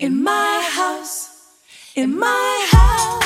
In my house, in my house.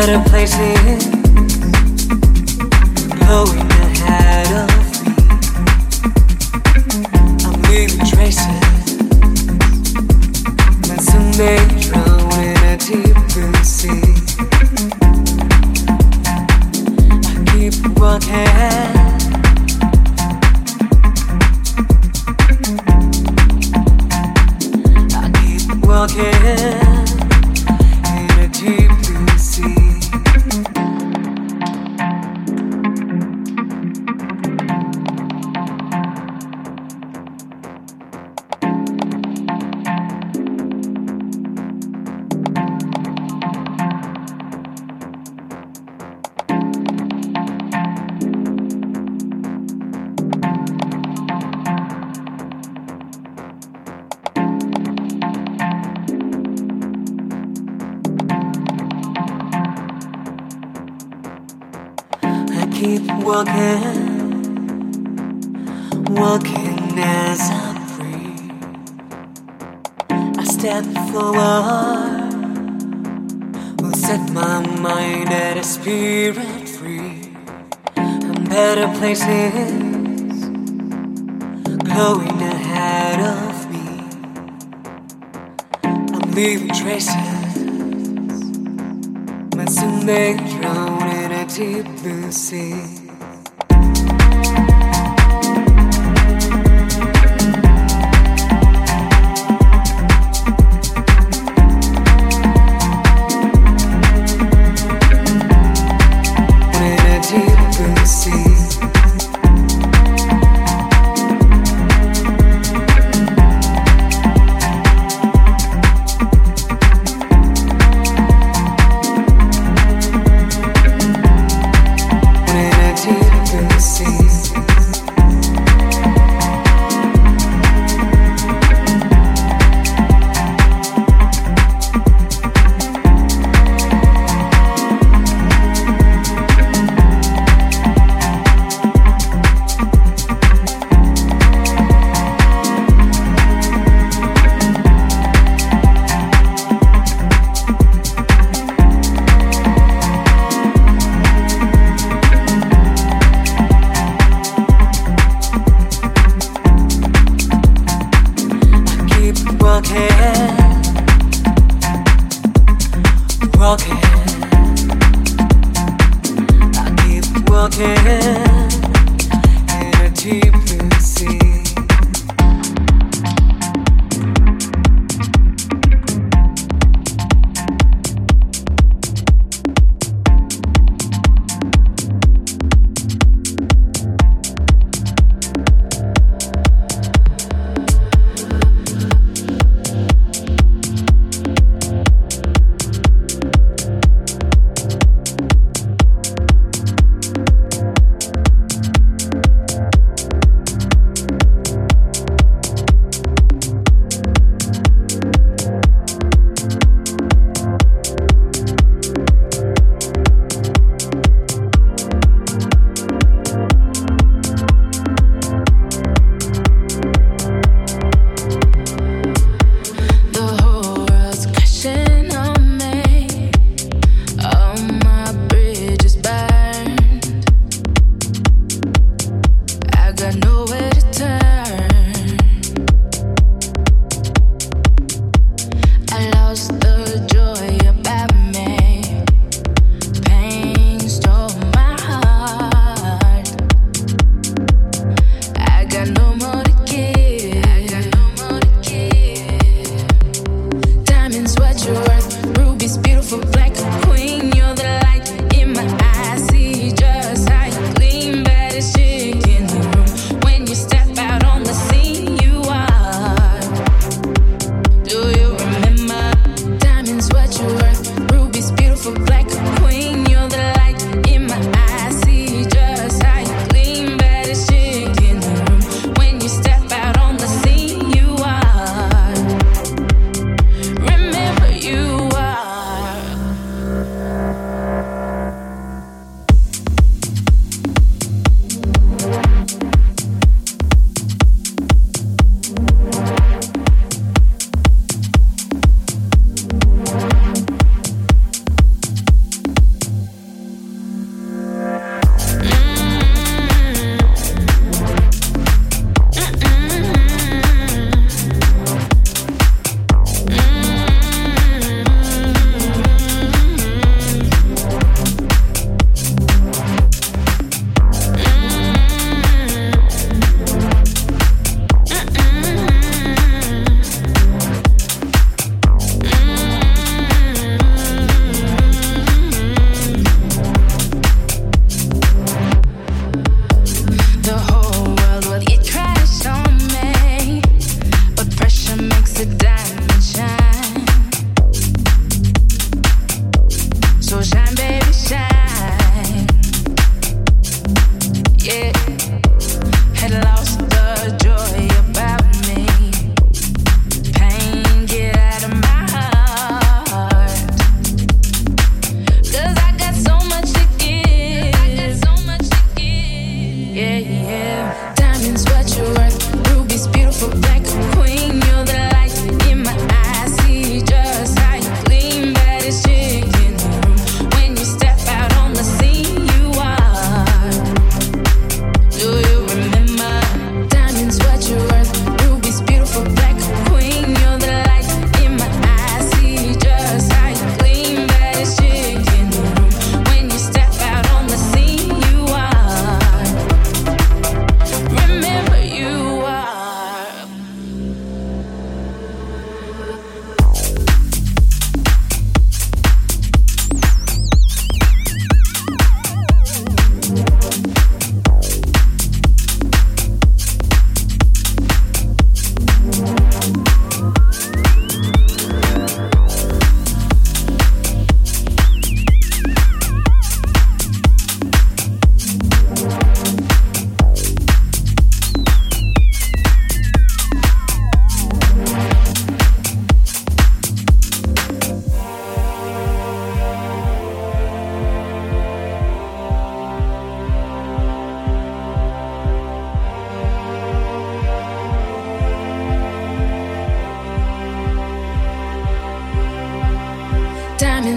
better places.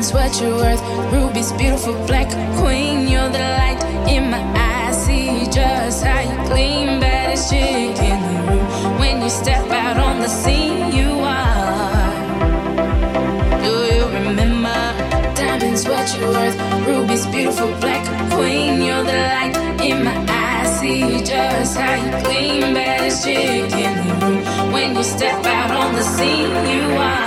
Diamonds, what you're worth. Ruby's beautiful black queen. You're the light in my eyes. See just how you gleam. Baddest chick in the room. When you step out on the scene, you are. Do you remember? Diamonds, what you're worth. Ruby's beautiful black queen. You're the light in my eyes. See just how you gleam. Baddest chick in the room. When you step out on the scene, you are.